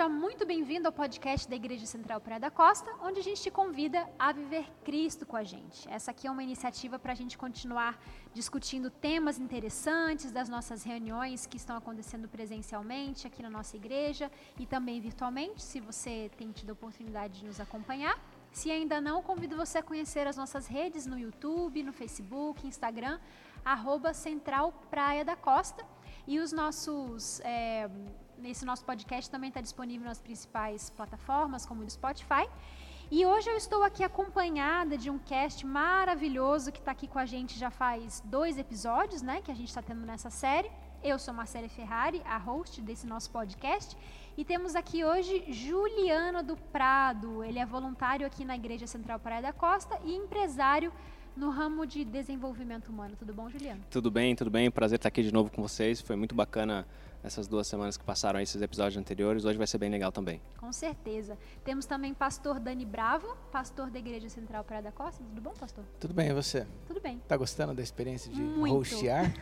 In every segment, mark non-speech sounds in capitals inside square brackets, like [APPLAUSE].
seja muito bem-vindo ao podcast da Igreja Central Praia da Costa, onde a gente te convida a viver Cristo com a gente. Essa aqui é uma iniciativa para a gente continuar discutindo temas interessantes das nossas reuniões que estão acontecendo presencialmente aqui na nossa igreja e também virtualmente, se você tem tido a oportunidade de nos acompanhar. Se ainda não, convido você a conhecer as nossas redes no YouTube, no Facebook, Instagram, arroba Central Praia da Costa. E os nossos é, esse nosso podcast também está disponível nas principais plataformas, como o Spotify. E hoje eu estou aqui acompanhada de um cast maravilhoso que está aqui com a gente já faz dois episódios, né? Que a gente está tendo nessa série. Eu sou Marcela Ferrari, a host desse nosso podcast. E temos aqui hoje Juliano do Prado. Ele é voluntário aqui na Igreja Central Praia da Costa e empresário no ramo de desenvolvimento humano. Tudo bom, Juliano? Tudo bem, tudo bem. Prazer estar aqui de novo com vocês. Foi muito bacana essas duas semanas que passaram esses episódios anteriores. Hoje vai ser bem legal também. Com certeza. Temos também pastor Dani Bravo, pastor da Igreja Central Praia da Costa. Tudo bom, pastor? Tudo bem, e você? Tudo bem. Tá gostando da experiência de Muito. hostear?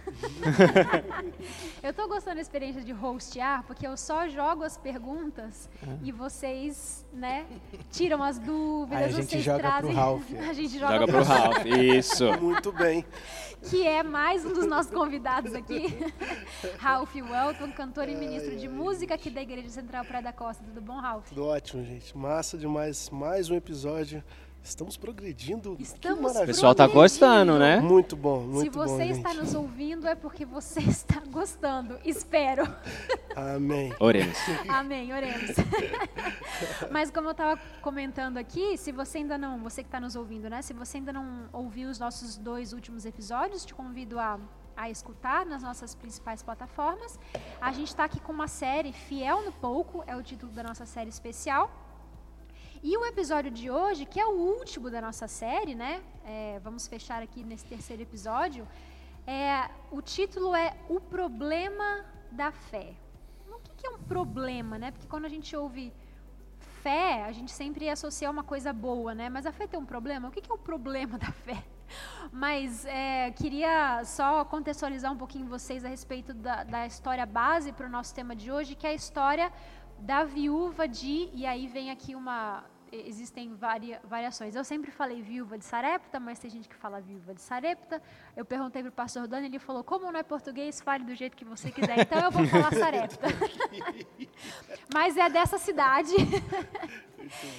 [LAUGHS] eu tô gostando da experiência de hostear porque eu só jogo as perguntas Ah. e vocês, né, tiram as dúvidas, Aí a gente vocês joga pro trazem. Ralph. [LAUGHS] a gente joga, Joga pro Ralph. Isso. [LAUGHS] Muito bem. que é mais um dos nossos convidados aqui. Ralph Welton, cantor e ministro de música aqui da Igreja Central Praia da Costa. Tudo bom, Ralph? Tudo ótimo, gente. Massa demais. Mais um episódio. Estamos progredindo. que Estamos O pessoal tá gostando, né? Muito bom, muito Se você bom, está gente. nos ouvindo, é porque você [LAUGHS] está gostando. Espero. Amém. Oremos. [LAUGHS] Amém, oremos. [LAUGHS] Mas como eu estava comentando aqui, se você ainda não, você que está nos ouvindo, né? Se você ainda não ouviu os nossos dois últimos episódios, te convido a, a escutar nas nossas principais plataformas. A gente está aqui com uma série Fiel no Pouco, é o título da nossa série especial. E o episódio de hoje, que é o último da nossa série, né? É, vamos fechar aqui nesse terceiro episódio. É, o título é O Problema da Fé. O que, que é um problema, né? Porque quando a gente ouve fé, a gente sempre associa uma coisa boa, né? Mas a fé tem um problema? O que, que é o problema da fé? Mas é, queria só contextualizar um pouquinho vocês a respeito da, da história base para o nosso tema de hoje, que é a história da viúva de. E aí vem aqui uma. Existem varia, variações. Eu sempre falei viúva de Sarepta, mas tem gente que fala viúva de Sarepta. Eu perguntei para o pastor Dani, ele falou: como não é português, fale do jeito que você quiser. Então eu vou [LAUGHS] falar Sarepta. [LAUGHS] mas é dessa cidade. [LAUGHS]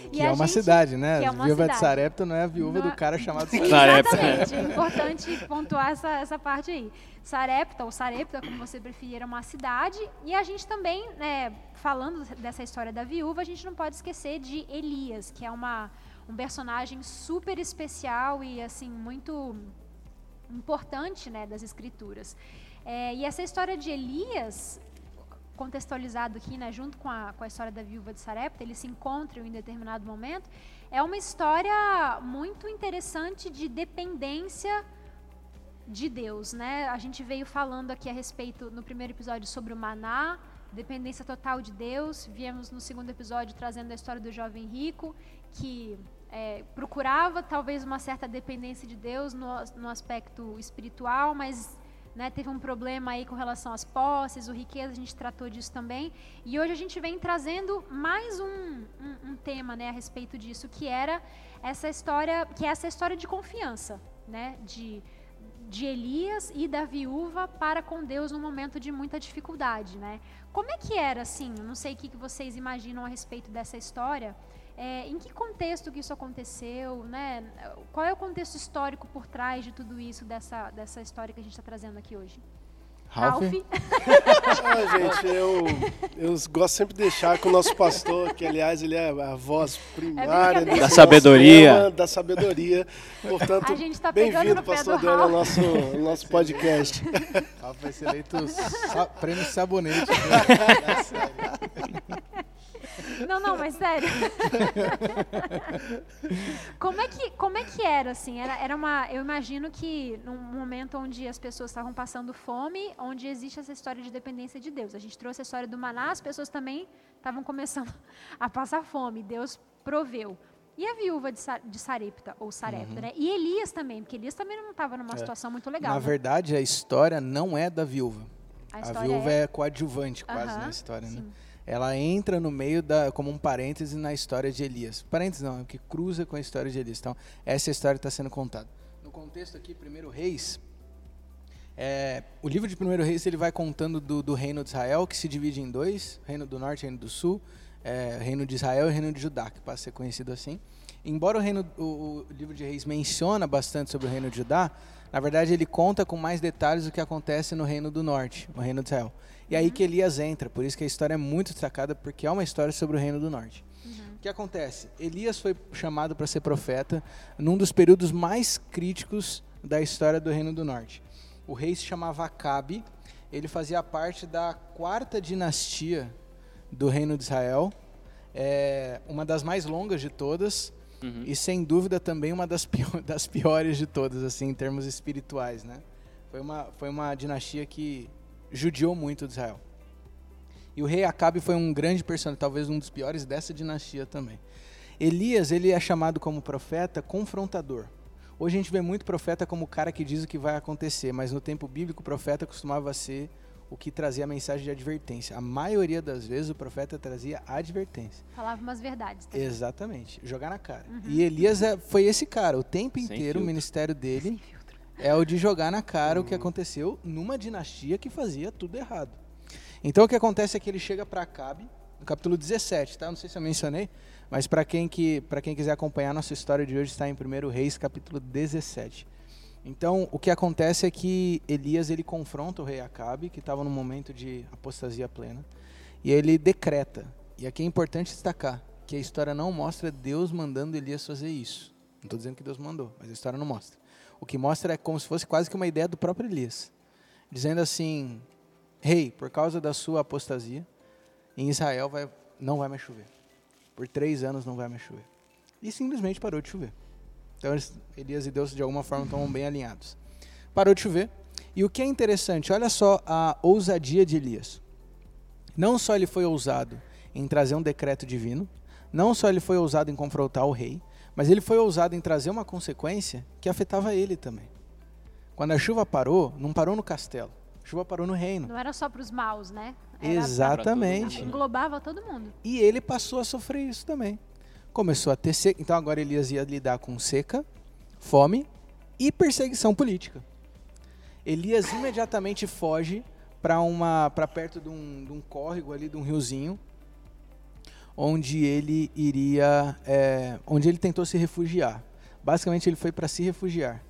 E Que é a uma gente- cidade, né? é A uma viúva de cidade. Sarepta não é a viúva Não do cara chamado Sarepta. Sarepta. Exatamente, é importante pontuar essa, essa parte aí. Sarepta, ou Sarepta, como você preferir, é uma cidade. E a gente também, né, falando dessa história da viúva, a gente não pode esquecer de Elias, que é uma, um personagem super especial e, assim, muito importante, né, das escrituras. É, e essa história de Elias, contextualizado aqui, né, junto com a, com a história da viúva de Sarepta, eles se encontram em determinado momento, é uma história muito interessante de dependência de Deus, né? A gente veio falando aqui a respeito no primeiro episódio sobre o maná, dependência total de Deus. Viemos no segundo episódio trazendo a história do jovem rico que é, procurava talvez uma certa dependência de Deus no, no aspecto espiritual, mas né, teve um problema aí com relação às posses, o riqueza, a gente tratou disso também. E hoje a gente vem trazendo mais um, um, um tema né, a respeito disso, que era essa história, que é essa história de confiança, né? De, de Elias e da viúva para com Deus num momento de muita dificuldade, né? Como é que era assim? Eu não sei o que vocês imaginam a respeito dessa história. É, em que contexto que isso aconteceu, né? Qual é o contexto histórico por trás de tudo isso, dessa, dessa história que a gente está trazendo aqui hoje? Ralph? Ah, gente, eu, eu gosto sempre de deixar com o nosso pastor, que aliás ele é a voz primária desse Da nosso sabedoria. da sabedoria. Portanto, A gente tá bem-vindo, pastor do Dani, ao nosso, ao nosso podcast. Ralph vai ser eleito prêmio sabonete. [LAUGHS] Não, não, mas sério. [LAUGHS] como, é que, como é que era, assim? Era, era uma. Eu imagino que num momento onde as pessoas estavam passando fome, onde existe essa história de dependência de Deus. A gente trouxe a história do maná, as pessoas também estavam começando [LAUGHS] a passar fome. Deus proveu. E a viúva de, Sa- de Sarepta, ou Sarepta, né? E Elias também, porque Elias também não estava numa situação muito legal. Na né? verdade, a história não é da viúva. A A, viúva é- é, coadjuvante quase Aham, na história, né? Ela entra no meio da como um parêntese na história de Elias. Parêntese não, é o que cruza com a história de Elias. Então, essa história está sendo contada. No contexto aqui, primeiro Reis, é, o livro de Primeiro Reis ele vai contando do, do, reino de Israel, que se divide em dois: reino do norte e reino do sul, é, reino de Israel e reino de Judá, que passa a ser conhecido assim. Embora o, reino, o, o, livro de Reis menciona bastante sobre o reino de Judá, na verdade ele conta com mais detalhes do que acontece no reino do norte, no reino de Israel. E aí que Elias entra, por isso que a história é muito destacada, porque é uma história sobre o reino do norte. Uhum. O que acontece? Elias foi chamado para ser profeta num dos períodos mais críticos da história do reino do norte o rei se chamava Acabe, ele fazia parte da quarta dinastia do reino de Israel, é uma das mais longas de todas uhum. e sem dúvida também uma das, [LAUGHS] pior, das piores de todas, assim, em termos espirituais, né? Foi uma, foi uma dinastia que judiou muito de Israel. E o rei Acabe foi um grande personagem, talvez um dos piores dessa dinastia também. Elias, ele é chamado como profeta confrontador. Hoje a gente vê muito profeta como o cara que diz o que vai acontecer, mas no tempo bíblico o profeta costumava ser o que trazia a mensagem de advertência. A maioria das vezes o profeta trazia advertência. Falava umas verdades. Também. Exatamente, jogar na cara. Uhum. E Elias é, foi esse cara, o tempo Sem inteiro o ministério dele é o de jogar na cara uhum. o que aconteceu numa dinastia que fazia tudo errado. Então o que acontece é que ele chega para Acabe, no capítulo 17, tá? Não sei se eu mencionei, mas para quem, que, quem quiser acompanhar, nossa história de hoje está em 1 Reis, capítulo 17. Então, o que acontece é que Elias ele confronta o rei Acabe, que estava num momento de apostasia plena, e ele decreta. E aqui é importante destacar que a história não mostra Deus mandando Elias fazer isso. Não estou dizendo que Deus mandou, mas a história não mostra. O que mostra é como se fosse quase que uma ideia do próprio Elias, dizendo assim: Rei, hey, por causa da sua apostasia, em Israel vai, não vai mais chover. Por três anos não vai mais chover. E simplesmente parou de chover. Então Elias e Deus de alguma forma estão bem alinhados. Parou de chover. E o que é interessante, olha só a ousadia de Elias. Não só ele foi ousado em trazer um decreto divino, não só ele foi ousado em confrontar o rei, mas ele foi ousado em trazer uma consequência que afetava ele também. Quando a chuva parou, não parou no castelo, a chuva parou no reino. Não era só para os maus, né? Era Exatamente. Englobava todo mundo. E ele passou a sofrer isso também. Começou a ter seca. Então agora Elias ia lidar com seca, fome e perseguição política. Elias imediatamente foge para uma para perto de um, de um, córrego ali, de um riozinho, onde ele iria, é, onde ele tentou se refugiar. Basicamente ele foi para se refugiar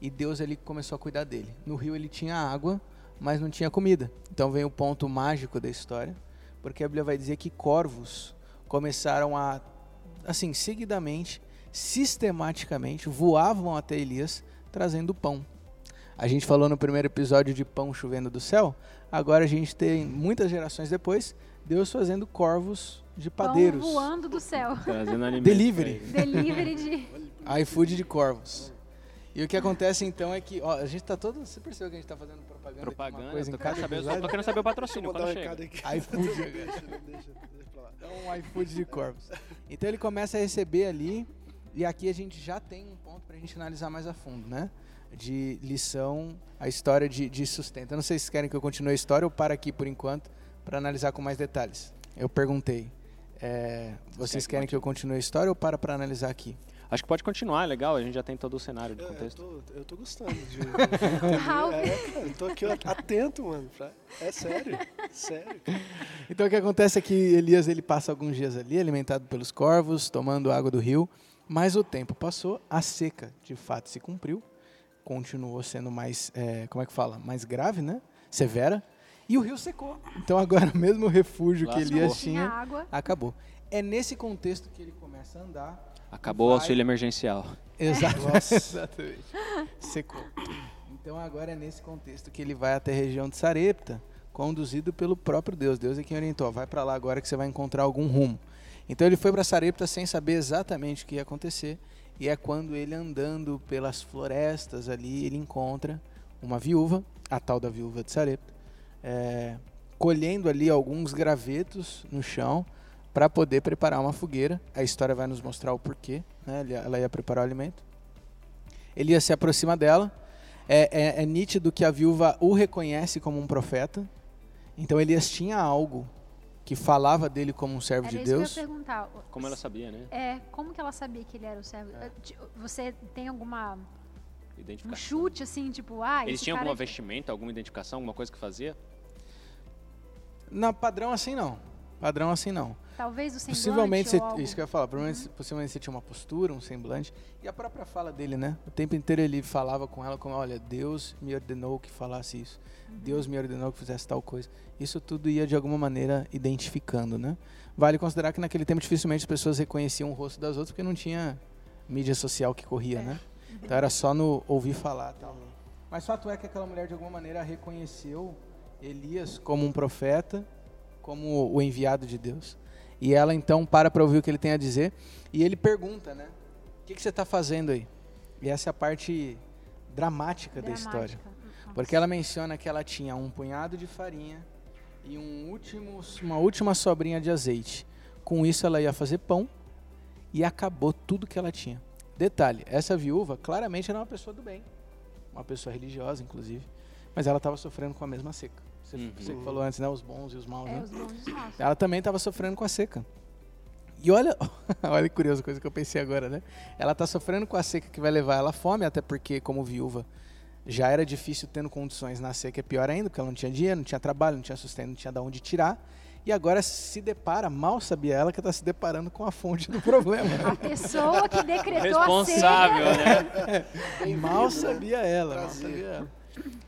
e Deus ali começou a cuidar dele. No rio ele tinha água, mas não tinha comida. Então vem o ponto mágico da história, porque a Bíblia vai dizer que corvos começaram a, assim, seguidamente, sistematicamente, voavam até Elias trazendo pão. A gente falou no primeiro episódio de pão chovendo do céu, agora a gente tem, muitas gerações depois, Deus fazendo corvos de padeiros. Pão voando do céu. [LAUGHS] Delivery. Delivery de... [LAUGHS] iFood de corvos. E o que acontece então é que, ó, a gente tá todo. Você percebeu que a gente tá fazendo propaganda? Propaganda, aqui, coisa tô, querendo saber, tô querendo saber o patrocínio quando chega. iFood. [LAUGHS] deixa, deixa, deixa pra lá. Então, um iFood de corvos. Então ele começa a receber ali, e aqui a gente já tem um ponto pra gente analisar mais a fundo, né? De lição, a história de, de sustento. Eu não sei se querem que eu continue a história ou para aqui por enquanto, para analisar com mais detalhes. Eu perguntei. É, vocês querem que eu continue a história ou para para analisar aqui? Acho que pode continuar, é legal, a gente já tem todo o cenário de é, contexto. Eu tô, eu tô gostando de. [LAUGHS] [LAUGHS] é, cara, eu tô aqui atento, mano. Pra, é sério, sério. Então o que acontece é que Elias ele passa alguns dias ali, alimentado pelos corvos, tomando água do rio, mas o tempo passou, a seca de fato se cumpriu, continuou sendo mais, é, como é que fala, mais grave, né? Severa. E o rio secou. Então agora mesmo o refúgio Lascou. que Elias tinha acabou. É nesse contexto que ele começa a andar Acabou vai... o auxílio emergencial. Exato. [LAUGHS] Exatamente. Secou. Então agora é nesse contexto que ele vai até a região de Sarepta, conduzido pelo próprio Deus. Deus é quem orientou. Vai para lá agora que você vai encontrar algum rumo. Então ele foi para Sarepta sem saber exatamente o que ia acontecer. E é quando ele andando pelas florestas ali, ele encontra uma viúva, a tal da viúva de Sarepta, é, colhendo ali alguns gravetos no chão para poder preparar uma fogueira. A história vai nos mostrar o porquê. Né? Ela ia preparar o alimento. Elias se aproxima dela. É, é, é, nítido que a viúva o reconhece como um profeta. Então Elias tinha algo que falava dele como um servo Era de isso Deus. que eu ia perguntar. Como ela sabia, né? É, como que ela sabia que ele era o servo? É. Você tem alguma um chute assim, tipo, ah, Eles tinham alguma aqui- vestimenta, alguma identificação, alguma coisa que fazia? Na padrão assim não. Padrão assim não. Talvez o semblante Possivelmente, você, algo. isso que eu ia falar, provavelmente, possivelmente você tinha uma postura, um semblante. E a própria fala dele, né? O tempo inteiro ele falava com ela como, olha, Deus me ordenou que falasse isso. Deus me ordenou que fizesse tal coisa. Isso tudo ia de alguma maneira identificando, né? Vale considerar que naquele tempo dificilmente as pessoas reconheciam o rosto das outras porque não tinha mídia social que corria, né? Então era só no ouvir falar, tal. Mas fato é que aquela mulher de alguma maneira reconheceu Elias como um profeta, como o enviado de Deus. E ela então para para ouvir o que ele tem a dizer. E ele pergunta, né? O que, que você está fazendo aí? E essa é a parte dramática, da história. Dramática. Nossa. Porque ela menciona que ela tinha um punhado de farinha e um último, uma última sobrinha de azeite. Com isso ela ia fazer pão e acabou tudo que ela tinha. Detalhe, essa viúva claramente era uma pessoa do bem. Uma pessoa religiosa, inclusive. Mas ela estava sofrendo com a mesma seca. Você, Uhum. você que falou antes, né? Os bons e os maus, É, né? os bons e os maus. Ela também estava sofrendo com a seca. E olha, [LAUGHS] olha que curiosa coisa que eu pensei agora, né? Ela está sofrendo com a seca que vai levar ela à fome, até porque, como viúva, já era difícil tendo condições na seca, é pior ainda, porque ela não tinha dinheiro, não tinha trabalho, não tinha sustento, não tinha de onde tirar. E agora se depara, mal sabia ela que está se deparando com a fonte do [LAUGHS] problema. A pessoa que decretou Responsável, a seca. né? [LAUGHS] mal sabia ela, mal sabia ela.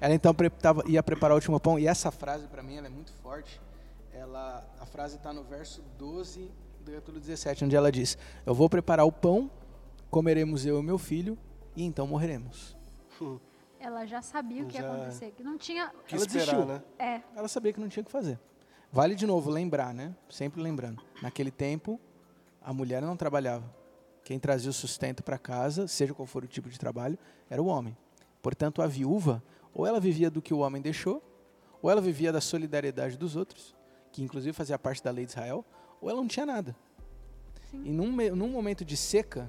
Ela então pre- tava- ia preparar o último pão, e essa frase para mim ela é muito forte. Ela, a frase está no verso 12 do capítulo 17, onde ela diz: Eu vou preparar o pão, comeremos eu e meu filho, e então morreremos. [LAUGHS] Ela já sabia o que ia acontecer. Que não tinha. Que Ela esperar, desistiu. né? É, Ela sabia que não tinha o que fazer. Vale de novo lembrar, né? Sempre lembrando. Naquele tempo, a mulher não trabalhava. Quem trazia o sustento para casa, seja qual for o tipo de trabalho, era o homem. Portanto, a viúva, ou ela vivia do que o homem deixou, ou ela vivia da solidariedade dos outros, que inclusive fazia parte da lei de Israel, ou ela não tinha nada. Sim. E num, num momento de seca,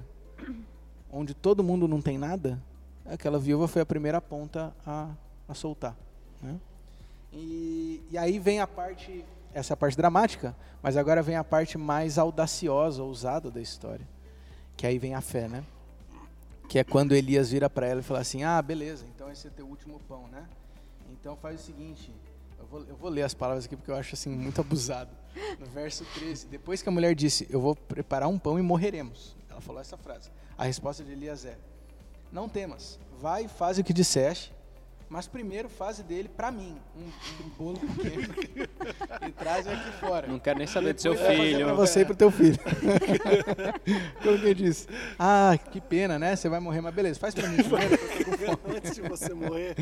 onde todo mundo não tem nada, aquela viúva foi a primeira ponta a, a soltar. Né? E, e aí vem a parte, essa é parte dramática, mas agora vem a parte mais audaciosa, ousada da história. Que aí vem a fé, né? Que é quando Elias vira para ela e fala assim: Ah, beleza, então esse é teu último pão, né? Então faz o seguinte, eu vou, eu vou ler as palavras aqui porque eu acho assim muito abusado. No verso 13, depois que a mulher disse: Eu vou preparar um pão e morreremos. Ela falou essa frase. A resposta de Elias é: Não temas, vai e faz o que disseste, mas primeiro faze dele para mim um, um bolo pequeno e traz aqui fora. Não quero nem saber do seu filho. Pra você e pro teu filho. [LAUGHS] Como que eu disse? Ah, que pena, né? Você vai morrer, mas beleza, faz pra mim primeiro. [LAUGHS] Antes de você morrer.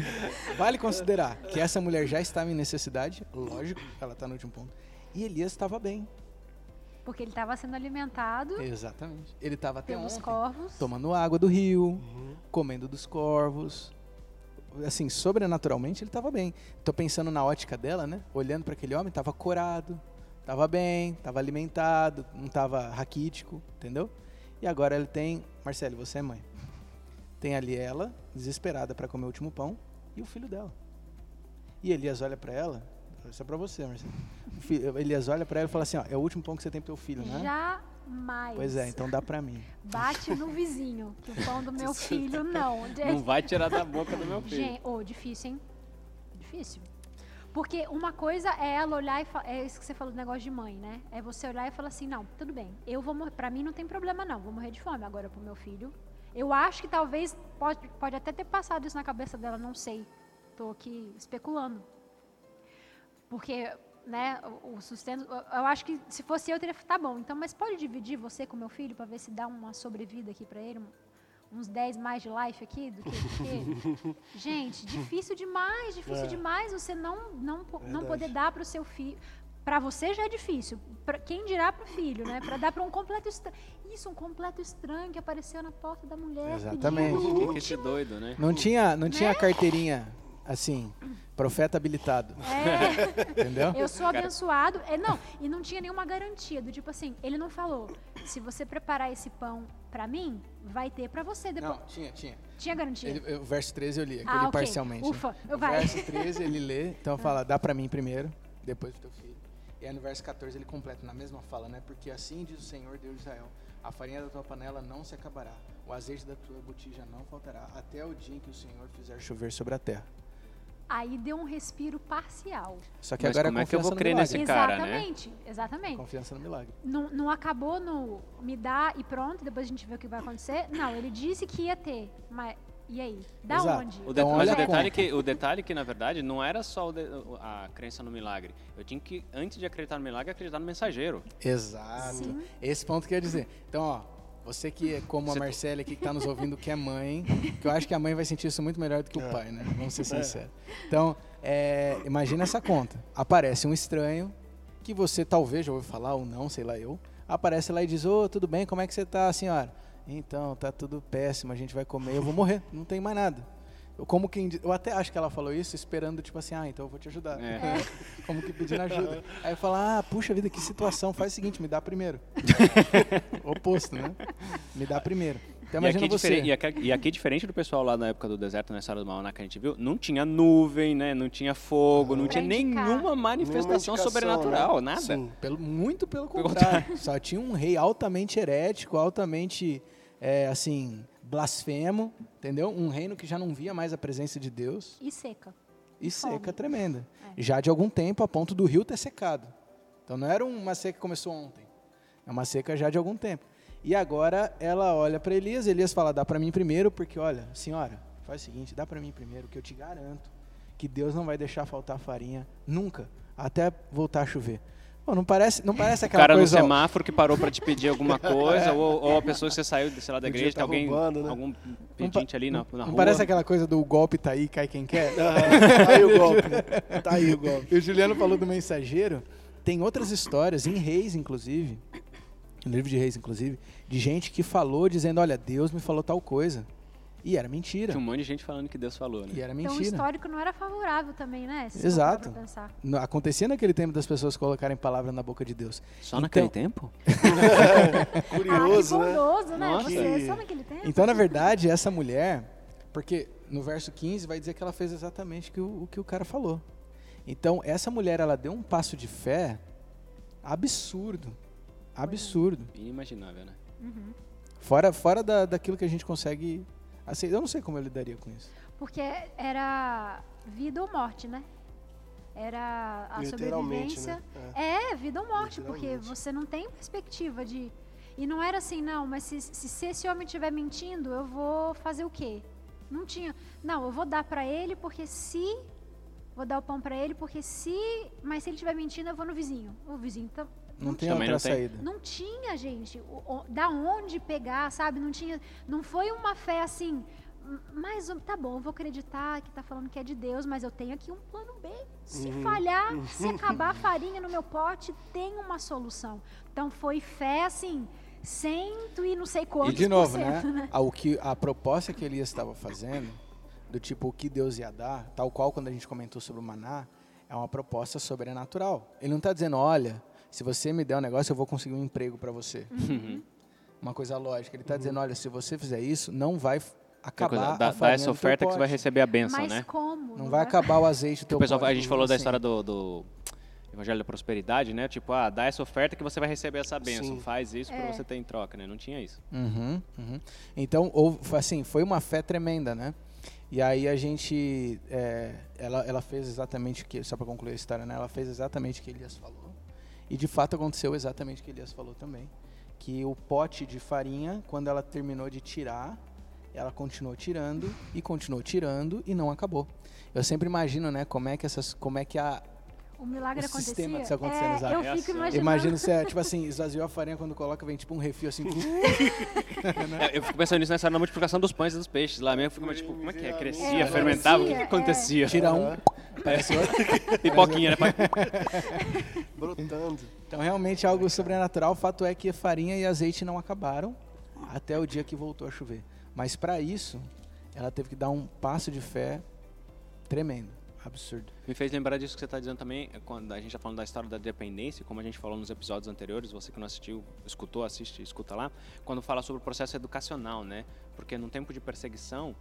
Vale considerar que essa mulher já estava em necessidade, lógico, ela está no último ponto. E Elias estava bem. porque ele estava sendo alimentado Exatamente. Ele estava até pelos ontem corvos. tomando água do rio, comendo dos corvos. Assim, sobrenaturalmente ele estava bem. Tô pensando na ótica dela, né? Olhando para aquele homem, estava corado, estava bem, estava alimentado, não estava raquítico, entendeu? E agora ele tem, Marcelo, você é mãe. Tem ali ela, desesperada para comer o último pão, e o filho dela. E Elias olha para ela, isso é para você, Marcelo. Elias olha para ela e fala assim, ó, é o último pão que você tem pro teu filho, né? Jamais. Pois é, então dá para mim. Bate no vizinho, que o pão do [LAUGHS] meu filho não. Não vai tirar da boca do meu [LAUGHS] filho. Gente, ô, difícil, hein? Difícil. Porque uma coisa é ela olhar e falar, é isso que você falou do negócio de mãe, né? É você olhar e falar assim, não, tudo bem, eu vou morrer, pra mim não tem problema não, vou morrer de fome agora pro meu filho. Eu acho que talvez, pode, pode até ter passado isso na cabeça dela, não sei. Tô aqui especulando. Porque, né, o, sustento, eu- acho que se fosse eu, eu teria, tá bom, então, mas pode dividir você com meu filho pra ver se dá uma sobrevida aqui pra ele? Uns 10 mais de life aqui do que, do que? [LAUGHS] Gente, difícil demais, difícil É. demais você não não, não poder dar para o seu filho. Para você já é difícil. Pra quem dirá para o filho, né? Para dar para um completo estranho. Isso, um completo estranho que apareceu na porta da mulher. Exatamente. pedindo Que doido, né? Não tinha, não Né? tinha carteirinha assim, profeta habilitado, É, [LAUGHS] entendeu? eu sou abençoado. É, não, e não tinha nenhuma garantia do tipo assim, ele não falou, se você preparar esse pão para mim, vai ter para você depois. Não, tinha, tinha. Tinha garantia? Ele- o verso 13 eu li, aquele Ah, ok. parcialmente. né? Ufa, eu O vai. verso 13 ele lê, então fala, dá pra mim primeiro, depois pro teu filho. E aí no verso 14 ele completa na mesma fala, né? Porque assim diz o Senhor Deus de Israel: a farinha da tua panela não se acabará, o azeite da tua botija não faltará, até o dia em que o Senhor fizer chover sobre a terra. Aí deu um respiro parcial. Só que Mas agora como é é que eu confiança vou no crer milagre. nesse cara, né? exatamente, exatamente. Confiança no milagre. Não, não acabou no me dá e pronto, depois a gente vê o que vai acontecer. Não, ele disse que ia ter, mas e aí? Da Exato. onde? O de- Então, mas o a detalhe, conta. que, o detalhe que, na verdade, não era só o de- a crença no milagre. Eu tinha que, antes de acreditar no milagre, acreditar no mensageiro. Exato. Sim. Esse ponto que eu ia dizer. Então, ó, você que é como a Você- Marcela aqui que está nos ouvindo, que é mãe, que eu acho que a mãe vai sentir isso muito melhor do que o pai, né? Vamos ser sinceros. Então, é, imagina essa conta. Aparece um estranho que você talvez já ouviu falar ou não, sei lá eu. Aparece lá e diz: Ô, tudo bem, como é que você tá, senhora? Então, tá tudo péssimo, a gente vai comer, eu vou morrer, não tem mais nada. Eu, como quem, eu até acho que ela falou isso esperando, tipo assim, ah, então eu vou te ajudar. É. [LAUGHS] como que pedindo ajuda. [LAUGHS] Aí eu falo, ah, puxa vida, que situação, faz o seguinte, me dá primeiro. [LAUGHS] Oposto, né? Me dá primeiro. Então E aqui, imagina você. e, aqui, e aqui, diferente do pessoal lá na época do deserto, na história do Maná que a gente viu, não tinha nuvem, né? Não tinha fogo, não Pra tinha indicar. nenhuma manifestação indicação, sobrenatural, né? nada. Sim. Pelo, muito pelo Pelo contrário. Só tinha um rei altamente herético, altamente, é, assim, blasfemo, entendeu? Um reino que já não via mais a presença de Deus E seca. e Fome. seca tremenda. É. Já de algum tempo, a ponto do rio ter secado. Então não era uma seca que começou ontem. É uma seca já de algum tempo. E agora ela olha para Elias, Elias fala: "Dá para mim primeiro, porque olha, senhora, faz o seguinte, dá para mim primeiro, que eu te garanto que Deus não vai deixar faltar farinha nunca, até voltar a chover." Pô, não parece, não parece O aquela cara no coisa ó, semáforo que parou pra te pedir alguma [LAUGHS] coisa, ou, ou a pessoa que você saiu, sei lá, da igreja, tá tem alguém, roubando, né? algum pedinte ali na, na não rua. parece aquela coisa do golpe tá aí, cai quem quer? [LAUGHS] Ah, tá aí o golpe. né? [LAUGHS] Tá aí o golpe. E o Juliano falou do mensageiro. Tem outras histórias, em Reis, inclusive, no livro de Reis, inclusive, de gente que falou dizendo: Olha, Deus me falou tal coisa. E era mentira. Tinha um monte de gente falando que Deus falou, né? E era Então o mentira. histórico não era favorável também, né? Se Exato. Acontecia naquele tempo das pessoas colocarem palavra na boca de Deus. Só Então- naquele tempo? Curioso, [LAUGHS] ah, que né? bondoso, né? Nossa. Você Que- só naquele tempo. Então, na verdade, essa mulher, porque no verso 15 vai dizer que ela fez exatamente o que o, o que o cara falou. Então, essa mulher, ela deu um passo de fé absurdo. Absurdo. Inimaginável, né? Uhum. Fora, fora da, daquilo que a gente consegue aceitar. Eu não sei como eu lidaria com isso. Porque era vida ou morte, né? Era a Literalmente, sobrevivência. né? É, vida ou morte, porque você não tem perspectiva de. E não era assim, não, mas se, se, se esse homem estiver mentindo, eu vou fazer o quê? Não tinha. Não, eu vou dar pra ele porque se. Vou dar o pão pra ele porque se. Mas se ele estiver mentindo, eu vou no vizinho. O vizinho tá. Não, tem Também outra não tem. saída. Não tinha, gente, o- o- da onde pegar, sabe? Não tinha, não foi uma fé assim, "Hum, mas tá bom, eu vou acreditar que tá falando que é de Deus, mas eu tenho aqui um plano B. Se Uhum. falhar, se acabar a farinha no meu pote, tem uma solução. Então foi fé assim, cento e não sei E quantos de novo, por né? cento, né? A, o que, a proposta que Elias estava fazendo, do tipo o que Deus ia dar, tal qual quando a gente comentou sobre o maná, é uma proposta sobrenatural. Ele não está dizendo, olha, se você me der um negócio, eu vou conseguir um emprego para você. Uhum. Uma coisa lógica. Ele está dizendo, olha, se você fizer isso, não vai acabar coisa, a dá, dá essa oferta que você vai receber a benção, Mas né? como? Não vai acabar o azeite do teu O pessoal, pote. a gente falou da assim. história do, do Evangelho da Prosperidade, né? Tipo, ah, dá essa oferta que você vai receber essa benção. Sim. Faz isso É. pra você ter em troca, né? Não tinha isso. Uhum, uhum. Então, assim, foi uma fé tremenda, né? E aí a gente, é, ela, ela fez exatamente o que, só para concluir a história, né? Ela fez exatamente o que Elias falou. E de fato aconteceu exatamente o que Elias falou também. Que o pote de farinha, quando ela terminou de tirar, ela continuou tirando e continuou tirando e não acabou. Eu sempre imagino, né, como é que essas, como é que a, O milagre o acontecia. sistema disso acontecendo, é, exato. eu fico imaginando. imagino se [LAUGHS] é, tipo assim, esvaziou a farinha quando coloca, vem tipo um refil assim, [LAUGHS] É, Eu fico pensando nisso na história da multiplicação dos pães e dos peixes. Lá mesmo eu fico, mas, tipo, como é que é? Crescia, É, fermentava? O que, que acontecia? tira um, parece outro. [LAUGHS] Pipoquinha, né? Brotando. Então, realmente algo sobrenatural. O fato é que a farinha e azeite não acabaram até o dia que voltou a chover. Mas para isso, ela teve que dar um passo de fé tremendo, absurdo. Me fez lembrar disso que você está dizendo também, é quando a gente está falando da história da dependência, como a gente falou nos episódios anteriores, você que não assistiu, escutou, assiste, escuta lá, quando fala sobre o processo educacional, né? Porque num tempo de perseguição,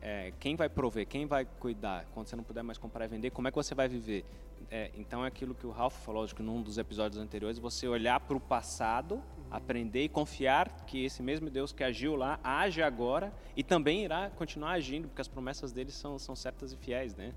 é, quem vai prover, quem vai cuidar, quando você não puder mais comprar e vender, como é que você vai viver? É, então é aquilo que o Ralph falou, acho que num dos episódios anteriores, você olhar para o passado, aprender e confiar que esse mesmo Deus que agiu lá age agora e também irá continuar agindo, porque as promessas dele são, são certas e fiéis, né?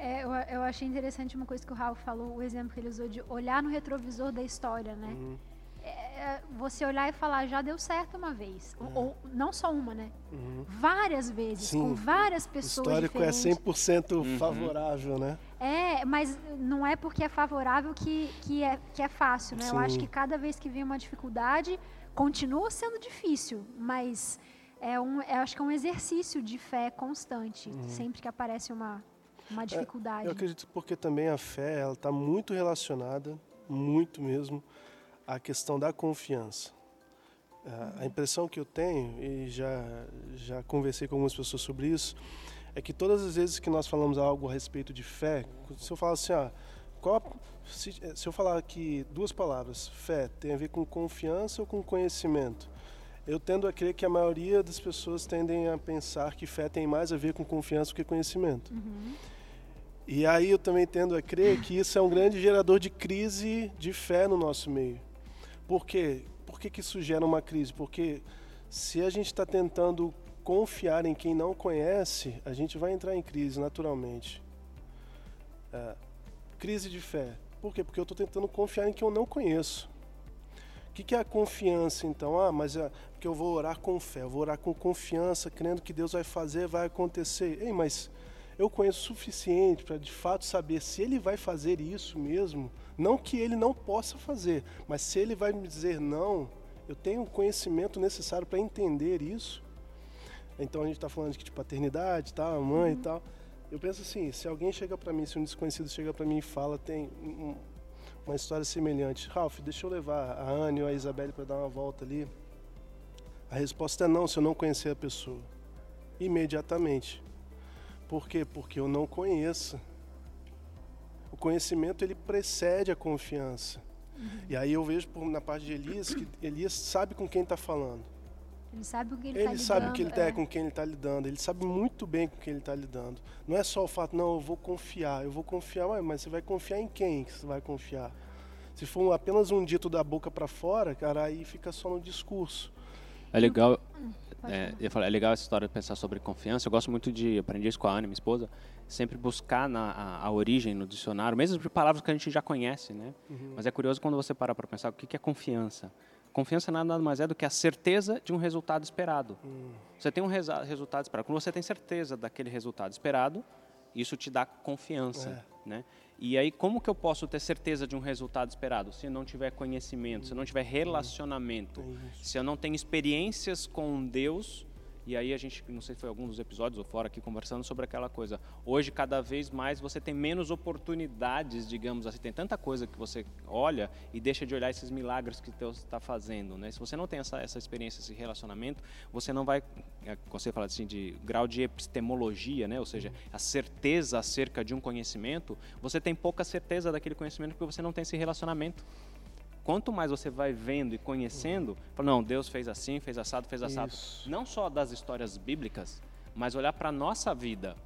É, eu, eu achei interessante uma coisa que o Ralph falou, o exemplo que ele usou de olhar no retrovisor da história, né? Uhum. É, você olhar e falar, já deu certo uma vez. Ou, ou não só uma, né? Uhum. Várias vezes, Sim. com várias O pessoas histórico é diferentes. 100% Uhum. favorável, né? É, mas não é porque é favorável que, que, é, que é fácil, né? Eu acho Sim. que cada vez que vem uma dificuldade, continua sendo difícil, mas é um, eu acho que é um exercício de fé constante, sempre que aparece uma, uma dificuldade. Uhum. É, Eu acredito porque também a fé ela está muito relacionada, muito mesmo, à questão da confiança. A- A impressão que eu tenho, e já, já conversei com algumas pessoas sobre isso, é que todas as vezes que nós falamos algo a respeito de fé, se eu falar assim, ah, qual se, se eu falar aqui duas palavras, fé, tem a ver com confiança ou com conhecimento? Eu tendo a crer que a maioria das pessoas tendem a pensar que fé tem mais a ver com confiança do que conhecimento. E aí eu também tendo a crer que isso é um grande gerador de crise de fé no nosso meio. Por quê? Por que, que isso gera uma crise? Porque se a gente está tentando confiar em quem não conhece, a gente vai entrar em crise naturalmente. É, crise de fé. Por quê? Porque eu estou tentando confiar em quem eu não conheço. O que, que é a confiança então? Ah, mas é porque eu vou orar com fé, eu vou orar com confiança, crendo que Deus vai fazer, vai acontecer. Ei, mas eu conheço o suficiente para de fato saber se ele vai fazer isso mesmo. Não que ele não possa fazer, mas se ele vai me dizer não, eu tenho o conhecimento necessário para entender isso. Então a gente está falando de paternidade, tá, mãe e tal. Eu penso assim, se alguém chega para mim, se um desconhecido chega para mim e fala, tem um- uma história semelhante, Ralph, deixa eu levar a Anne ou a Isabelle para dar uma volta ali. A resposta é não, se eu não conhecer a pessoa. Imediatamente. Por quê? Porque eu não conheço. O conhecimento ele precede a confiança. E aí eu vejo por- na parte de Elias que Elias sabe com quem está falando. Ele sabe o que ele Ele, está lidando. sabe o que ele tá, é. com quem ele está lidando. Ele sabe muito bem com quem ele está lidando. Não é só o fato, não, eu vou confiar. Eu vou confiar, ué, mas você vai confiar em quem que você vai confiar? Se for apenas um dito da boca para fora, cara, aí fica só no discurso. É legal, Pode é, eu falo, é legal essa história de pensar sobre confiança. Eu gosto muito de, aprendi isso com a Ana, minha esposa, sempre buscar na, a, a origem no dicionário, mesmo de palavras que a gente já conhece, né? Mas é curioso quando você para para pensar o que que é confiança. Confiança nada mais é do que a certeza de um resultado esperado. Você tem um resa- resultado esperado. Quando você tem certeza daquele resultado esperado, isso te dá confiança, né? E aí, como que eu posso ter certeza de um resultado esperado? Se eu não tiver conhecimento, se eu não tiver relacionamento, se eu não tenho experiências com Deus, e aí a gente, não sei se foi algum dos episódios ou fora aqui conversando sobre aquela coisa. Hoje, cada vez mais, você tem menos oportunidades, digamos assim. Tem tanta coisa que você olha e deixa de olhar esses milagres que Deus está fazendo, né? Se você não tem essa, essa experiência, esse relacionamento, você não vai, é, você fala assim de grau de epistemologia, né? Ou seja, a certeza acerca de um conhecimento, você tem pouca certeza daquele conhecimento porque você não tem esse relacionamento quanto mais você vai vendo e conhecendo, fala, não, Deus fez assim, fez assado, fez assado. Isso. Não só das histórias bíblicas, mas olhar para a nossa vida.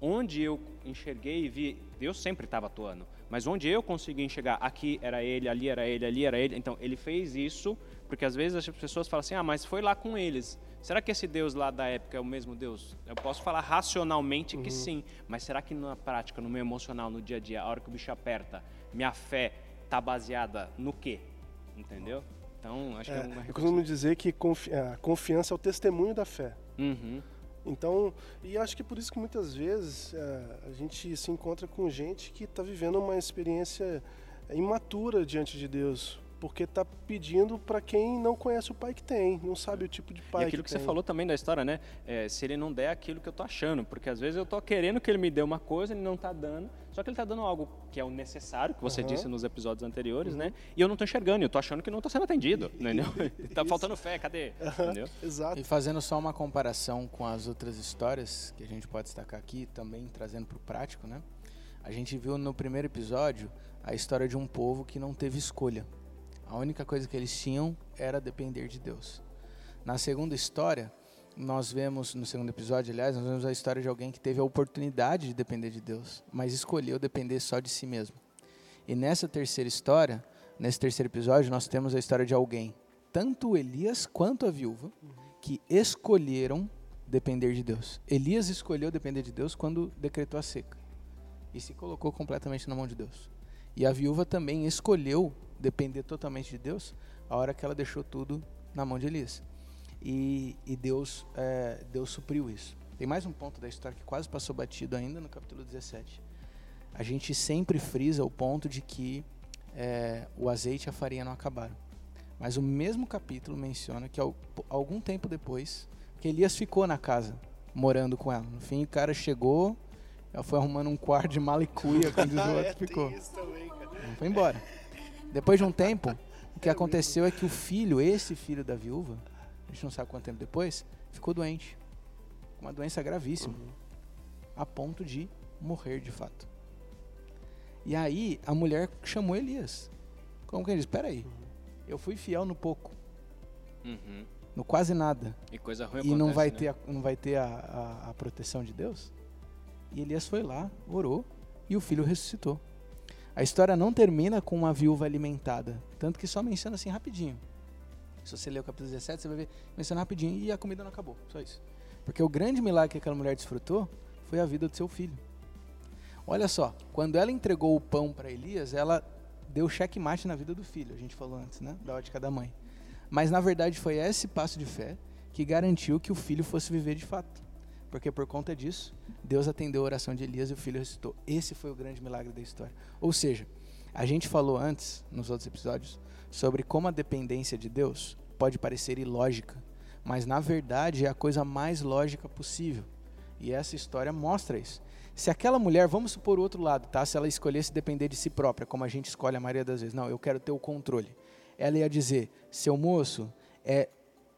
Onde eu enxerguei e vi, Deus sempre estava atuando, mas onde eu consegui enxergar, aqui era ele, ali era ele, ali era ele. Então, ele fez isso, porque às vezes as pessoas falam assim, ah, mas foi lá com eles. Será que esse Deus lá da época é o mesmo Deus? Eu posso falar racionalmente que sim, mas será que na prática, no meu emocional, no dia a dia, a hora que o bicho aperta, minha fé está baseada no quê? Entendeu? Então, acho que é uma Eu costumo dizer que confi- a confiança é o testemunho da fé. Uhum. Então, e acho que é por isso que muitas vezes é, a gente se encontra com gente que está vivendo uma experiência imatura diante de Deus, porque está pedindo para quem não conhece o pai que tem, não sabe o tipo de pai E aquilo que, você tem. falou também da história, né? É, se ele não der aquilo que eu tô achando, porque às vezes eu tô querendo que ele me dê uma coisa, ele não tá dando, só que ele tá dando algo que é o necessário, que você Aham. disse nos episódios anteriores, né? E eu não tô enxergando, eu tô achando que não tô sendo atendido, entendeu? [LAUGHS] [LAUGHS] tá Isso. faltando fé, cadê? Entendeu? Exato. E fazendo só uma comparação com as outras histórias que a gente pode destacar aqui, também trazendo para o prático, né? A gente viu no primeiro episódio a história de um povo que não teve escolha. A única coisa que eles tinham era depender de Deus. Na segunda história, nós vemos no segundo episódio, aliás, nós vemos a história de alguém que teve a oportunidade de depender de Deus, mas escolheu depender só de si mesmo. E nessa terceira história, nesse terceiro episódio, nós temos a história de alguém, tanto Elias quanto a viúva, que escolheram depender de Deus. Elias escolheu depender de Deus quando decretou a seca e se colocou completamente na mão de Deus. E a viúva também escolheu depender totalmente de Deus a hora que ela deixou tudo na mão de Elias. E, e Deus, é, Deus supriu isso. Tem mais um ponto da história que quase passou batido ainda no capítulo 17. A gente sempre frisa o ponto de que é, o azeite e a farinha não acabaram. Mas o mesmo capítulo menciona que algum tempo depois, que Elias ficou na casa, morando com ela. No fim, o cara chegou, ela foi arrumando um quarto de malicuia, quando o [LAUGHS] outro é, ficou. Também, foi embora. Depois de um tempo, o que aconteceu é que o filho, esse filho da viúva, a gente não sabe quanto tempo depois, ficou doente. Uma doença gravíssima. Uhum. A ponto de morrer de fato. E aí a mulher chamou Elias. Como que ele diz? Espera aí, uhum. eu fui fiel no pouco. Uhum. No quase nada. E coisa ruim E não vai né? ter, a, não vai ter a, a, a proteção de Deus? E Elias foi lá, orou, e o filho ressuscitou. A história não termina com uma viúva alimentada, tanto que só menciona assim rapidinho. Se você ler o capítulo 17, você vai ver, menciona rapidinho e a comida não acabou, só isso. Porque o grande milagre que aquela mulher desfrutou foi a vida do seu filho. Olha só, quando ela entregou o pão para Elias, ela deu checkmate na vida do filho, a gente falou antes, né, da ótica da mãe. Mas na verdade foi esse passo de fé que garantiu que o filho fosse viver de fato. Porque por conta disso, Deus atendeu a oração de Elias e o filho ressuscitou. Esse foi o grande milagre da história. Ou seja, a gente falou antes, nos outros episódios, sobre como a dependência de Deus pode parecer ilógica, mas na verdade é a coisa mais lógica possível. E essa história mostra isso. Se aquela mulher, vamos supor o outro lado, tá? Se ela escolhesse depender de si própria, como a gente escolhe a maioria das vezes, não, eu quero ter o controle ela ia dizer: seu moço, é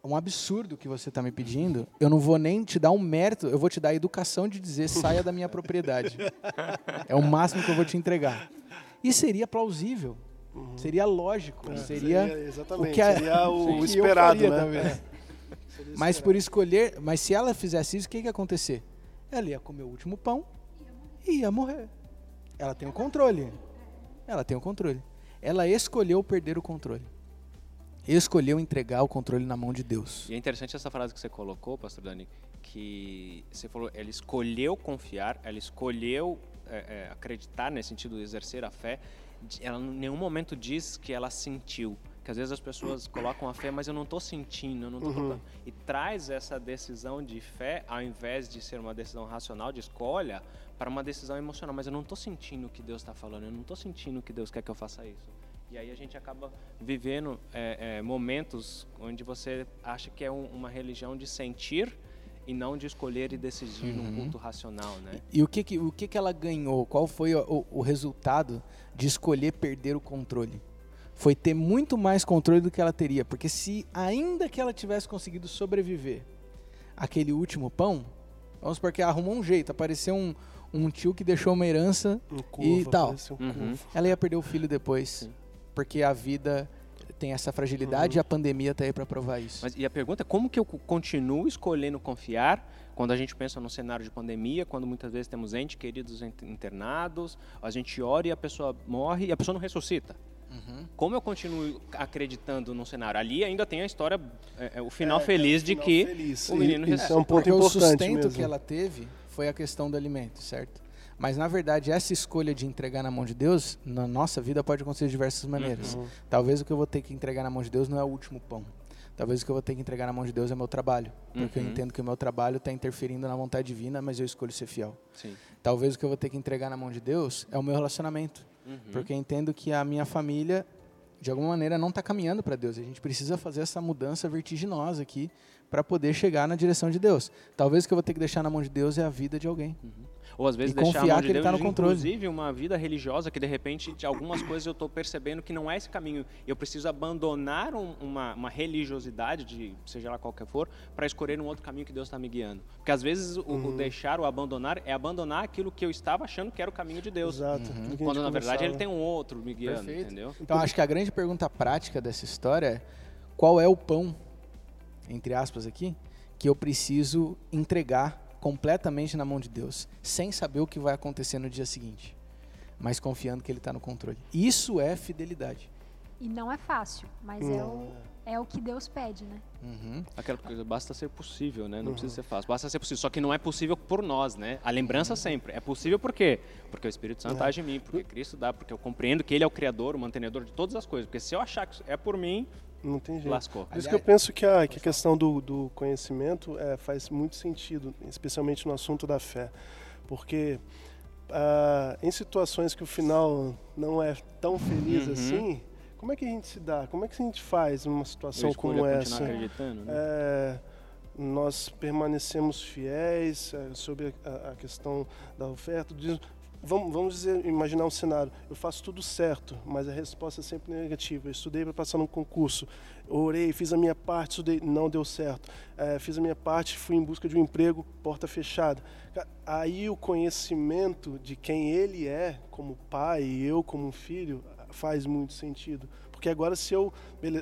um absurdo que você está me pedindo. Eu não vou nem te dar um mérito, eu vou te dar a educação de dizer saia da minha propriedade. É o máximo que eu vou te entregar. E seria plausível, uhum. seria lógico, é, seria, seria, exatamente, o que a, seria o, [LAUGHS] o esperado, né? Mas por escolher, mas se ela fizesse isso, o que ia acontecer? Ela ia comer o último pão e ia morrer. Ela tem o controle. Ela tem o controle ela escolheu perder o controle. Escolheu entregar o controle na mão de Deus. E é interessante essa frase que você colocou, pastor Dani, que você falou, ela escolheu confiar, ela escolheu é, é, acreditar nesse sentido, exercer a fé. Ela em nenhum momento diz que ela sentiu. Que às vezes as pessoas colocam a fé, mas eu não estou sentindo, eu não estou uhum. E traz essa decisão de fé, ao invés de ser uma decisão racional, de escolha, para uma decisão emocional, mas eu não estou sentindo o que Deus está falando, eu não estou sentindo que Deus quer que eu faça isso. E aí a gente acaba vivendo é, é, momentos onde você acha que é um, uma religião de sentir e não de escolher e decidir uhum. num culto racional, né? E, e, o que que, o que que ela ganhou? Qual foi o, o resultado de escolher perder o controle? Foi ter muito mais controle do que ela teria, porque se ainda que ela tivesse conseguido sobreviver aquele último pão, vamos porque arrumou um jeito, apareceu um, um tio que deixou uma herança um curva, e tal. Um uhum. Ela ia perder o filho depois, Sim. Porque a vida tem essa fragilidade uhum. e a pandemia está aí para provar isso. Mas, e a pergunta é como que eu continuo escolhendo confiar quando a gente pensa no cenário de pandemia, quando muitas vezes temos entes queridos internados, a gente ora e a pessoa morre e a pessoa não ressuscita. Uhum. Como eu continuo acreditando no cenário? Ali ainda tem a história, é, é, o final é, feliz de final que feliz. o menino ressuscita. É um ponto Porque importante o sustento mesmo. que ela teve foi a questão do alimento, certo? Mas na verdade, essa escolha de entregar na mão de Deus, na nossa vida pode acontecer de diversas maneiras. Uhum. Talvez o que eu vou ter que entregar na mão de Deus não é o último pão. Talvez o que eu vou ter que entregar na mão de Deus é meu trabalho. Porque uhum. eu entendo que o meu trabalho está interferindo na vontade divina, mas eu escolho ser fiel. Sim. Talvez o que eu vou ter que entregar na mão de Deus é o meu relacionamento. Uhum. Porque eu entendo que a minha família, de alguma maneira, não está caminhando para Deus. A gente precisa fazer essa mudança vertiginosa aqui para poder chegar na direção de Deus. Talvez o que eu vou ter que deixar na mão de Deus é a vida de alguém. Uhum. Ou às vezes e deixar confiar a mão de que Deus, ele tá no controle. inclusive uma vida religiosa que de repente de algumas coisas eu estou percebendo que não é esse caminho. Eu preciso abandonar um, uma, uma, religiosidade, de seja lá qualquer for, para escolher um outro caminho que Deus está me guiando. Porque às vezes o, uhum. o, deixar, o abandonar, é abandonar aquilo que eu estava achando que era o caminho de Deus. Exato. Uhum. Quando na verdade ele tem um outro me guiando, Perfeito. entendeu? Então acho que a grande pergunta prática dessa história é qual é o pão, entre aspas aqui, que eu preciso entregar completamente na mão de Deus, sem saber o que vai acontecer no dia seguinte, mas confiando que Ele está no controle. Isso é fidelidade. E não é fácil, mas é o, é o que Deus pede, né? Uhum. Aquela coisa, basta ser possível, né? Não precisa ser fácil. Basta ser possível. Só que não é possível por nós, né? A lembrança sempre. É possível por quê? Porque o Espírito Santo age em mim, porque Cristo dá, porque eu compreendo que Ele é o Criador, o mantenedor de todas as coisas. Porque se eu achar que é por mim, Não tem jeito. lascou. Por isso que eu penso que a, que a questão do, do conhecimento é, faz muito sentido, especialmente no assunto da fé. Porque ah, em situações que o final não é tão feliz Uhum. assim, como é que a gente se dá? Como é que a gente faz numa situação como essa? acreditando, né? É, nós permanecemos fiéis é, sobre a, a questão da oferta. Diz- vamos, vamos dizer, imaginar um cenário. Eu faço tudo certo, mas a resposta é sempre negativa. Eu estudei para passar num concurso, orei, fiz a minha parte, estudei, não deu certo. É, fiz a minha parte, fui em busca de um emprego, porta fechada. Aí o conhecimento de quem ele é como pai e eu como filho faz muito sentido. Porque agora se eu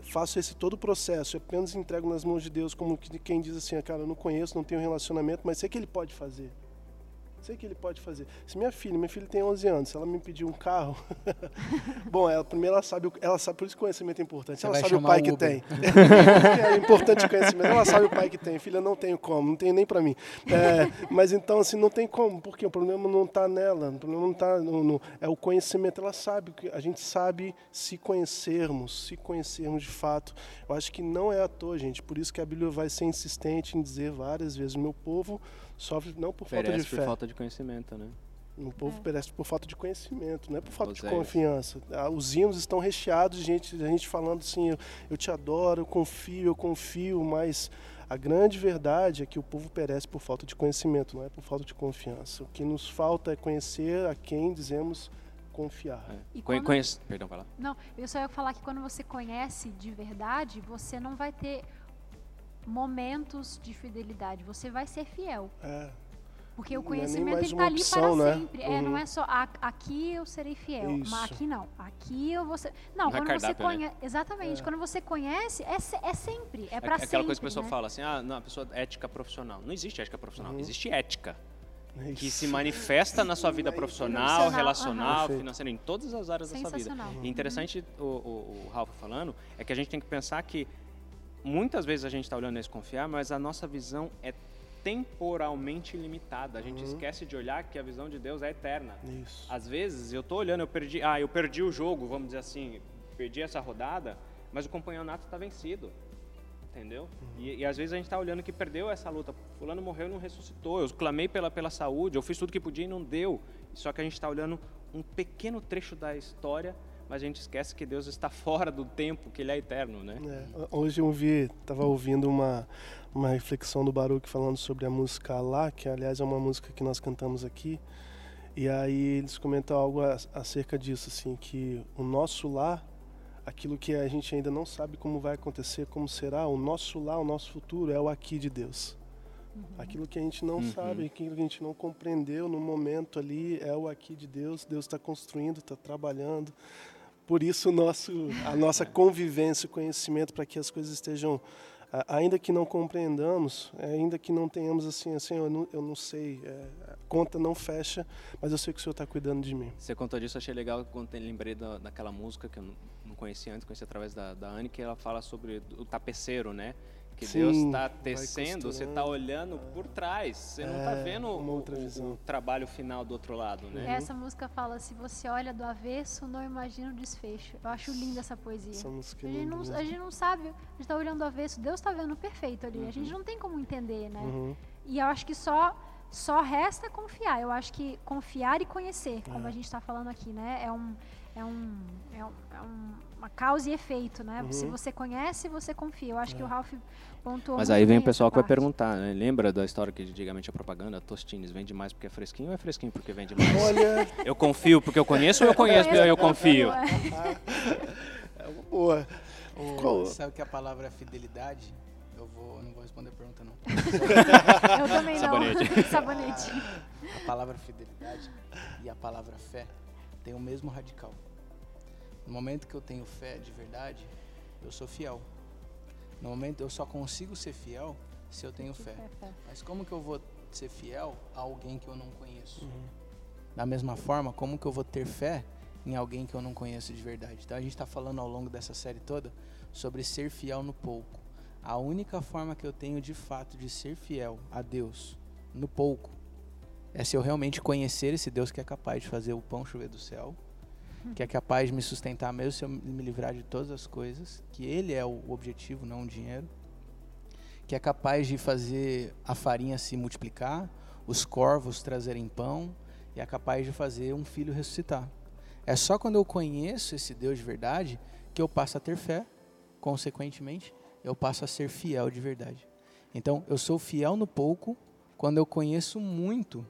faço esse todo o processo, eu apenas entrego nas mãos de Deus, como que- quem diz assim, "Ah, cara, eu não conheço, não tenho relacionamento, mas sei que ele pode fazer. Sei que ele pode fazer. Se minha filha, minha filha tem 11 anos, se ela me pedir um carro, [LAUGHS] bom, ela primeiro ela sabe, o- ela sabe por isso que o conhecimento é importante. Você ela sabe o pai o que tem. [LAUGHS] é importante o conhecimento. Ela sabe o pai que tem. Filha, não tenho como, não tenho nem para mim. É, mas então, assim, não tem como, porque o problema não está nela, o problema não está no, no- É o conhecimento. Ela sabe, que a gente sabe se conhecermos, se conhecermos de fato. Eu acho que não é à toa, gente. Por isso que a Bíblia vai ser insistente em dizer várias vezes: meu povo sofre não por falta de Perece fé. por falta de conhecimento, né? O povo perece por falta de conhecimento, não é por falta de Oséias. confiança. Ah, Os hinos estão recheados de gente, de gente falando assim, eu, eu te adoro, eu confio, eu confio, mas a grande verdade é que o povo perece por falta de conhecimento, não é por falta de confiança. O que nos falta é conhecer a quem dizemos confiar. É. E quando- conhece- Perdão, vai lá. Não, eu só ia falar que quando você conhece de verdade, você não vai ter momentos de fidelidade, você vai ser fiel. É, Porque o é conhecimento mais ele uma tá ali opção, para né? sempre. É, não Uhum. é só "Ah, aqui eu serei fiel, Isso. mas aqui não. Aqui eu vou ser. Não, Não é quando você cardápio, né? conhece. Exatamente, quando você conhece, é, é sempre. É É para aquela sempre. coisa que o pessoal né? fala assim, ah, não, a pessoa ética profissional. Não existe ética profissional, existe ética. é Que isso. se manifesta na sua vida [LAUGHS] profissional, relacional, Perfeito. financeira, em todas as áreas da sua vida. Sensacional. E interessante o, o, o Ralph falando é que a gente tem que pensar que muitas vezes a gente está olhando esse confiar, mas a nossa visão é temporalmente limitada. A gente esquece de olhar que a visão de Deus é eterna. Isso. Às vezes eu tô olhando, eu perdi, ah, eu perdi o jogo, vamos dizer assim, perdi essa rodada, mas o campeonato está vencido. Entendeu? E, e às vezes a gente está olhando que perdeu essa luta. Fulano morreu e não ressuscitou. Eu clamei pela, pela saúde, eu fiz tudo que podia e não deu. Só que a gente está olhando um pequeno trecho da história, mas a gente esquece que Deus está fora do tempo, que Ele é eterno, né? É, hoje eu vi, estava ouvindo uma, uma reflexão do Baruch falando sobre a música Alá, que aliás é uma música que nós cantamos aqui. E aí eles comentam algo acerca disso, assim, que o nosso lar, aquilo que a gente ainda não sabe como vai acontecer, como será, o nosso lar, o nosso futuro é o aqui de Deus. Aquilo que a gente não Uhum. sabe, aquilo que a gente não compreendeu no momento ali é o aqui de Deus. Deus está construindo, está trabalhando. Por isso nosso, a nossa convivência, o conhecimento para que as coisas estejam, ainda que não compreendamos, é, ainda que não tenhamos assim, assim, eu não, eu não sei, é, a conta não fecha, mas eu sei que o Senhor está cuidando de mim. Você contou disso, achei legal quando lembrei da, daquela música que eu não conhecia antes, conheci através da, da Anne, que ela fala sobre o tapeceiro, né? Que Sim, Deus está tecendo, você está olhando por trás, você não está É, vendo o, outra o- trabalho final do outro lado, né? Essa música fala: se você olha do avesso, não imagina o desfecho. Eu acho linda essa poesia. Essa música A é gente, linda não, a gente não sabe, a gente está olhando do avesso, Deus está vendo perfeito ali. A gente não tem como entender, né? Uhum. E eu acho que só só resta confiar. Eu acho que confiar e conhecer, como É. a gente está falando aqui, né? É um é um, é um, é um- uma causa e efeito, né? Uhum. Se você conhece, você confia. Eu acho É. que o Ralph pontuou Mas aí vem o pessoal que vai perguntar, né? Lembra da história que antigamente a propaganda, Tostines, vende mais porque é fresquinho ou é fresquinho porque vende mais? Olha, eu confio porque eu conheço ou eu conheço porque eu confio? é. [LAUGHS] é uma boa. Qual- Sabe que a palavra fidelidade? Eu vou, não vou responder a pergunta não. [LAUGHS] Eu também Sabonete. não. Sabonete. A palavra fidelidade e a palavra fé têm o mesmo radical. No momento que eu tenho fé de verdade, eu sou fiel. No momento eu só consigo ser fiel se eu tenho fé. Mas como que eu vou ser fiel a alguém que eu não conheço? Uhum. Da mesma forma, como que eu vou ter fé em alguém que eu não conheço de verdade? Então a gente está falando ao longo dessa série toda sobre ser fiel no pouco. A única forma que eu tenho de fato de ser fiel a Deus no pouco é se eu realmente conhecer esse Deus que é capaz de fazer o pão chover do céu, que é capaz de me sustentar mesmo se eu me livrar de todas as coisas, que Ele é o objetivo, não o dinheiro, que é capaz de fazer a farinha se multiplicar, os corvos trazerem pão, e é capaz de fazer um filho ressuscitar. É só quando eu conheço esse Deus de verdade que eu passo a ter fé, consequentemente, eu passo a ser fiel de verdade. Então, eu sou fiel no pouco quando eu conheço muito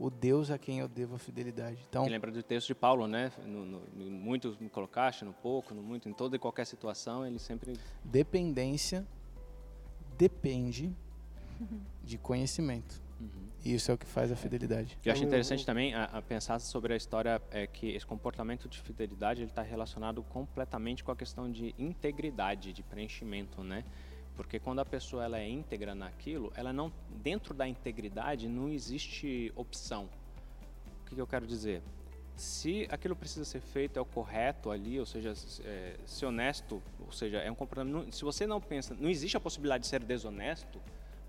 o Deus a quem eu devo a fidelidade. Então, Que lembra do texto de Paulo, né? No, no, no muito me colocaste, no pouco, no muito, em toda e qualquer situação, ele sempre dependência depende de conhecimento. E isso é o que faz a fidelidade. Eu acho interessante também a, a pensar sobre a história é que esse comportamento de fidelidade ele está relacionado completamente com a questão de integridade, de preenchimento, né? Porque quando a pessoa ela é íntegra naquilo, ela não dentro da integridade não existe opção. O que, que eu quero dizer? Se aquilo precisa ser feito é o correto ali, ou seja, é, ser honesto, ou seja, é um comportamento. Se você não pensa, não existe a possibilidade de ser desonesto,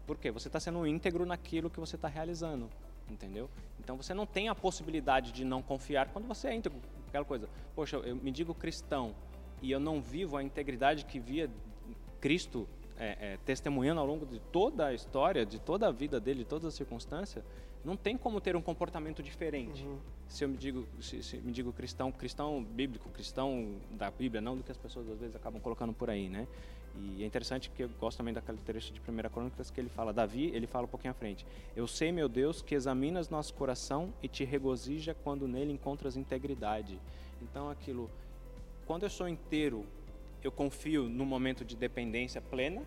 por quê? Você está sendo íntegro naquilo que você está realizando, entendeu? Então você não tem a possibilidade de não confiar quando você é íntegro. Aquela coisa, poxa, eu me digo cristão e eu não vivo a integridade que via Cristo é, é, testemunhando ao longo de toda a história, de toda a vida dele, de todas as circunstâncias, não tem como ter um comportamento diferente. Uhum. Se eu me digo, se, se me digo cristão, cristão bíblico, cristão da Bíblia, não do que as pessoas às vezes acabam colocando por aí, né? E é interessante que eu gosto também daquele trecho de 1 Crônicas que ele fala, Davi, ele fala um pouquinho à frente. Eu sei, meu Deus, que examinas nosso coração e te regozija quando nele encontras integridade. Então aquilo, quando eu sou inteiro, eu confio no momento de dependência plena.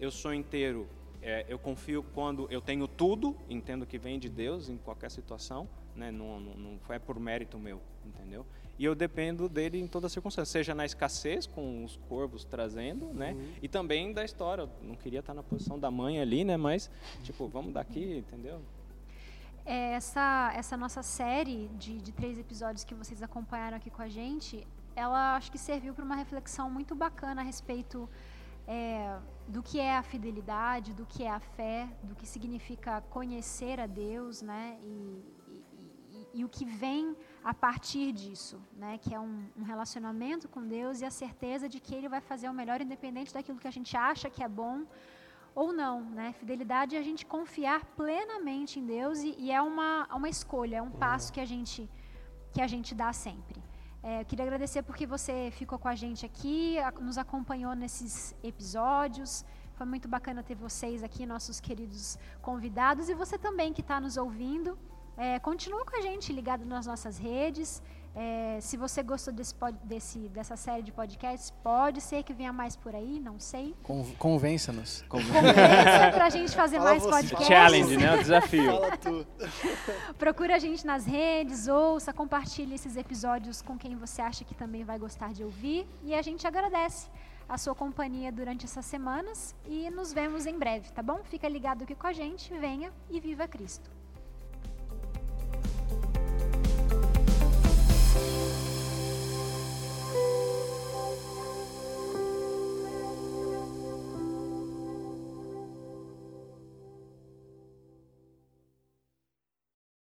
Eu sou inteiro, é, eu confio quando eu tenho tudo, entendo que vem de Deus em qualquer situação, né? não, não, não é por mérito meu, entendeu? E eu dependo dele em toda circunstância, seja na escassez, com os corvos trazendo, né? E também da história. Eu não queria estar na posição da mãe ali, né? Mas, tipo, vamos daqui, entendeu? É, essa, essa nossa série de, de três episódios que vocês acompanharam aqui com a gente, ela acho que serviu para uma reflexão muito bacana a respeito é, do que é a fidelidade, do que é a fé, do que significa conhecer a Deus, né? E, e- o que vem a partir disso, né? Que é um, um relacionamento com Deus e a certeza de que Ele vai fazer o melhor, independente daquilo que a gente acha que é bom ou não, né? Fidelidade é a gente confiar plenamente em Deus e, e é uma, uma escolha, é um passo que a gente que a gente dá sempre. É, eu queria agradecer porque você ficou com a gente aqui, nos acompanhou nesses episódios. Foi muito bacana ter vocês aqui, nossos queridos convidados, e você também que está nos ouvindo. É, continua com a gente ligado nas nossas redes. É, se você gostou desse, desse, dessa série de podcasts, pode ser que venha mais por aí, não sei. Con- Convença-nos. Convença pra [LAUGHS] gente fazer Fala mais você. podcasts. Challenge, né? O desafio. Fala tu. Procura a gente nas redes, ouça, compartilhe esses episódios com quem você acha que também vai gostar de ouvir. E a gente agradece a sua companhia durante essas semanas e nos vemos em breve, tá bom? Fica ligado aqui com a gente, venha e viva Cristo.